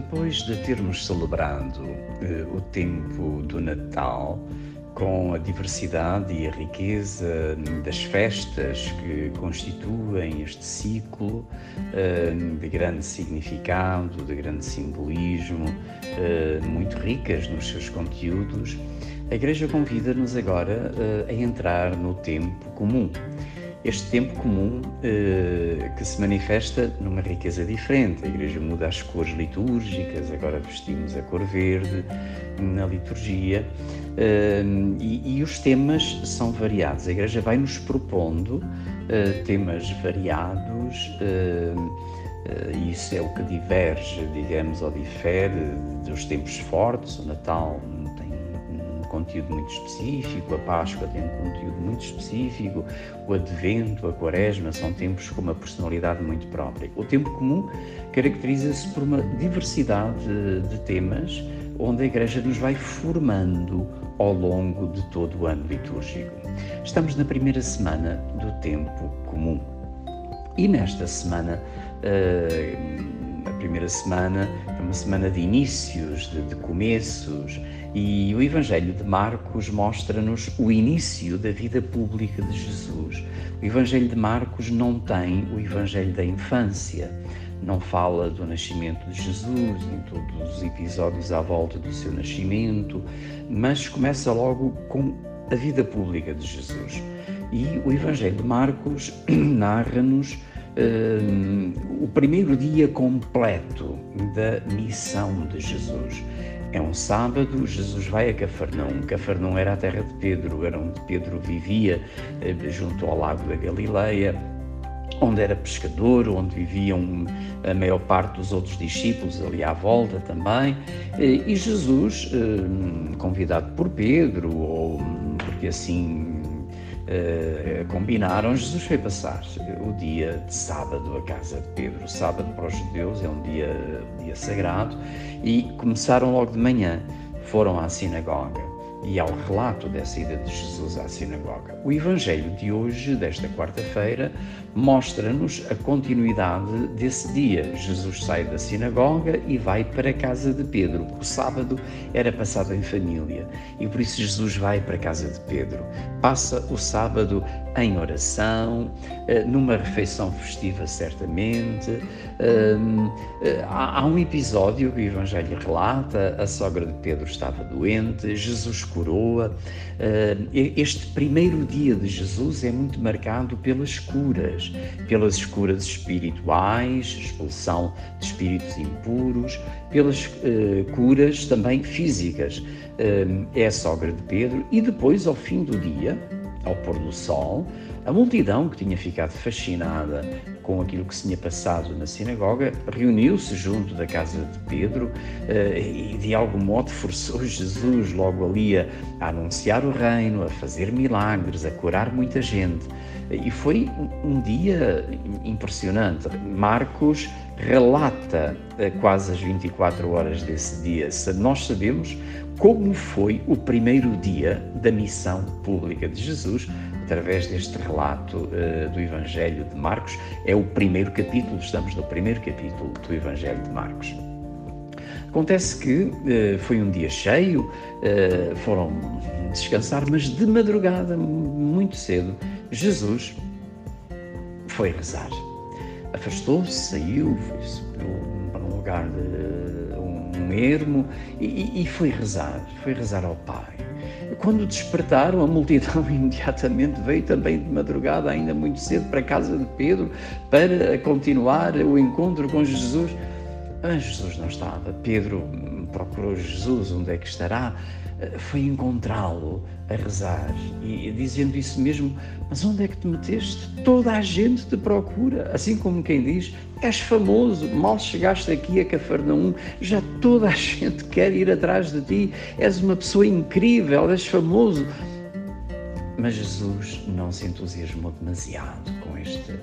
depois de termos celebrado eh, o tempo do Natal, com a diversidade e a riqueza das festas que constituem este ciclo eh, de grande significado, de grande simbolismo, eh, muito ricas nos seus conteúdos, a Igreja convida-nos agora a entrar no tempo comum este tempo comum eh, que se manifesta numa riqueza diferente. A Igreja muda as cores litúrgicas, agora vestimos a cor verde na liturgia eh, e, e, os temas são variados. A Igreja vai nos propondo eh, temas variados. Eh, eh, isso é o que diverge, digamos, ou difere dos tempos fortes. O Natal conteúdo muito específico, a Páscoa tem um conteúdo muito específico, o Advento, a Quaresma são tempos com uma personalidade muito própria. O tempo comum caracteriza-se por uma diversidade de temas onde a Igreja nos vai formando ao longo de todo o ano litúrgico. Estamos na primeira semana do tempo comum. E nesta semana, a primeira semana é uma semana de inícios, de, de começos, e o Evangelho de Marcos mostra-nos o início da vida pública de Jesus. O Evangelho de Marcos não tem o Evangelho da infância, não fala do nascimento de Jesus, em todos os episódios à volta do seu nascimento, mas começa logo com a vida pública de Jesus. E o Evangelho de Marcos narra-nos uh, o primeiro dia completo da missão de Jesus. É um sábado, Jesus vai a Cafarnaum. Cafarnaum era a terra de Pedro, era onde Pedro vivia, eh, junto ao lago da Galileia, onde era pescador, onde viviam a maior parte dos outros discípulos ali à volta também. Eh, e Jesus, eh, convidado por Pedro, ou porque assim Uh, combinaram, Jesus foi passar o dia de sábado à casa de Pedro. Sábado para os judeus é um dia, um dia sagrado e começaram logo de manhã, foram à sinagoga e ao relato dessa ida de Jesus à sinagoga. O Evangelho de hoje, desta quarta-feira, mostra-nos a continuidade desse dia. Jesus sai da sinagoga e vai para a casa de Pedro. O sábado era passado em família e por isso Jesus vai para a casa de Pedro. Passa o sábado em oração, eh, numa refeição festiva, certamente. Ehm, eh, há um episódio que o Evangelho relata: a sogra de Pedro estava doente, Jesus curou-a. Eh, este primeiro dia de Jesus é muito marcado pelas curas, pelas curas espirituais, expulsão de espíritos impuros, pelas curas também físicas. É a sogra de Pedro, e depois, ao fim do dia, ao pôr do sol, a multidão, que tinha ficado fascinada com aquilo que se tinha passado na sinagoga, reuniu-se junto da casa de Pedro eh, e, de algum modo, forçou Jesus logo ali a, anunciar o reino, a fazer milagres, a curar muita gente. E foi um dia impressionante. Marcos relata eh, quase as 24 horas desse dia. Nós sabemos como foi o primeiro dia da missão pública de Jesus, através deste relato uh, do Evangelho de Marcos. É o primeiro capítulo, estamos no primeiro capítulo do Evangelho de Marcos. Acontece que uh, foi um dia cheio, uh, foram descansar, mas de madrugada, muito cedo, Jesus foi rezar. Afastou-se, saiu, foi para um lugar de um ermo e, e foi rezar, foi rezar ao Pai. Quando despertaram, a multidão imediatamente veio também de madrugada, ainda muito cedo, para a casa de Pedro para continuar o encontro com Jesus. Mas Jesus não estava. Pedro procurou Jesus, onde é que estará? Foi encontrá-lo a rezar e dizendo isso mesmo: Mas onde é que te meteste? Toda a gente te procura. Assim como quem diz: És famoso, mal chegaste aqui a Cafarnaum, já toda a gente quer ir atrás de ti. És uma pessoa incrível, és famoso. Mas Jesus não se entusiasmou demasiado com, este,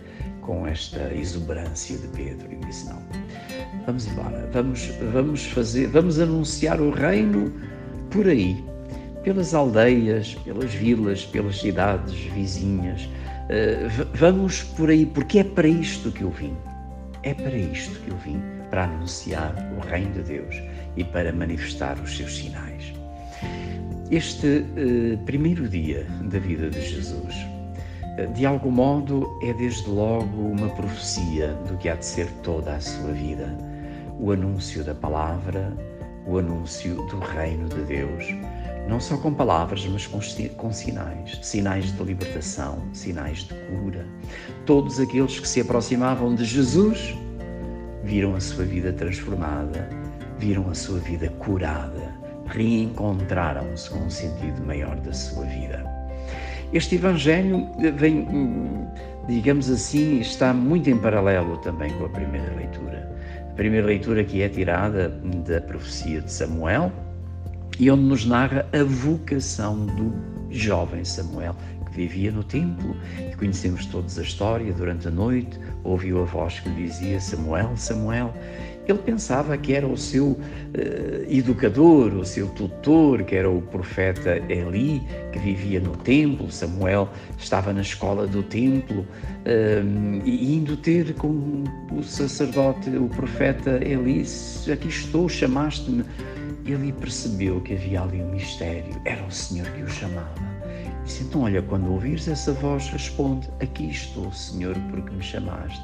com esta exuberância de Pedro e disse: Não, vamos embora, vamos, vamos fazer, vamos anunciar o reino por aí, pelas aldeias, pelas vilas, pelas cidades vizinhas. Uh, vamos por aí, porque é para isto que eu vim. É para isto que eu vim para anunciar o reino de Deus e para manifestar os seus sinais. Este eh, primeiro dia da vida de Jesus, eh, de algum modo, é desde logo uma profecia do que há de ser toda a sua vida. O anúncio da palavra, o anúncio do reino de Deus, não só com palavras, mas com, com, sinais sinais de libertação, sinais de cura. Todos aqueles que se aproximavam de Jesus viram a sua vida transformada, viram a sua vida curada, reencontraram-se com um sentido maior da sua vida. Este Evangelho vem, digamos assim, está muito em paralelo também com a primeira leitura. A primeira leitura que é tirada da profecia de Samuel, e onde nos narra a vocação do jovem Samuel, que vivia no templo e conhecemos todos a história. Durante a noite ouviu a voz que lhe dizia: Samuel, Samuel. Ele pensava que era o seu uh, educador, o seu tutor, que era o profeta Eli, que vivia no templo. Samuel estava na escola do templo, uh, e indo ter com o sacerdote, o profeta Eli: Aqui estou, chamaste-me ele percebeu que havia ali um mistério, era o Senhor que o chamava. Disse: Então, olha, quando ouvires essa voz, responde: Aqui estou, Senhor, porque me chamaste.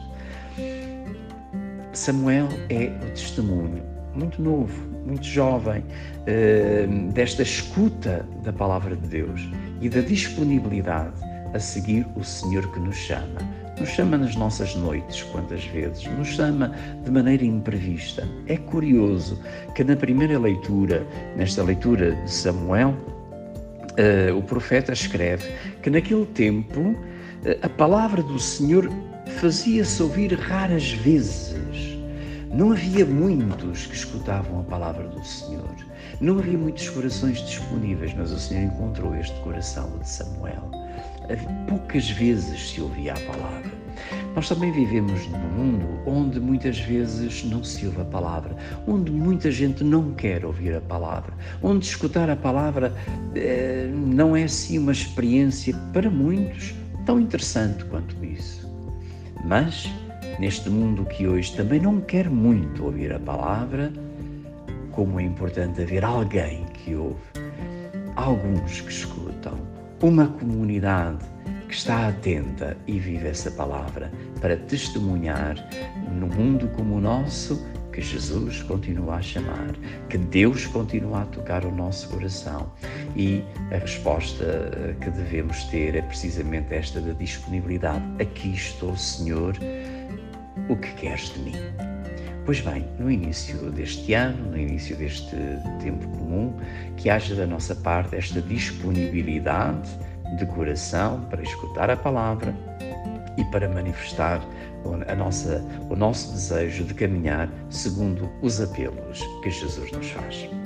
Samuel é o testemunho, muito novo, muito jovem, eh, desta escuta da palavra de Deus e da disponibilidade a seguir o Senhor que nos chama nos chama nas nossas noites, quantas vezes, nos chama de maneira imprevista. É curioso que na primeira leitura, nesta leitura de Samuel, uh, o profeta escreve que naquele tempo uh, a palavra do Senhor fazia-se ouvir raras vezes. Não havia muitos que escutavam a palavra do Senhor. Não havia muitos corações disponíveis, mas o Senhor encontrou este coração de Samuel poucas vezes se ouvia a palavra. Nós também vivemos num mundo onde muitas vezes não se ouve a palavra, onde muita gente não quer ouvir a palavra, onde escutar a palavra eh, não é assim uma experiência para muitos tão interessante quanto isso. Mas, neste mundo que hoje também não quer muito ouvir a palavra, como é importante haver alguém que ouve, alguns que escutam, uma comunidade que está atenta e vive essa palavra para testemunhar no mundo como o nosso que Jesus continua a chamar, que Deus continua a tocar o nosso coração. E a resposta eh, que devemos ter é precisamente esta da disponibilidade. Aqui estou, Senhor, o que queres de mim? Pois bem, no início deste ano, no início deste tempo comum, que haja da nossa parte esta disponibilidade de coração para escutar a palavra e para manifestar a nossa, o nosso desejo de caminhar segundo os apelos que Jesus nos faz.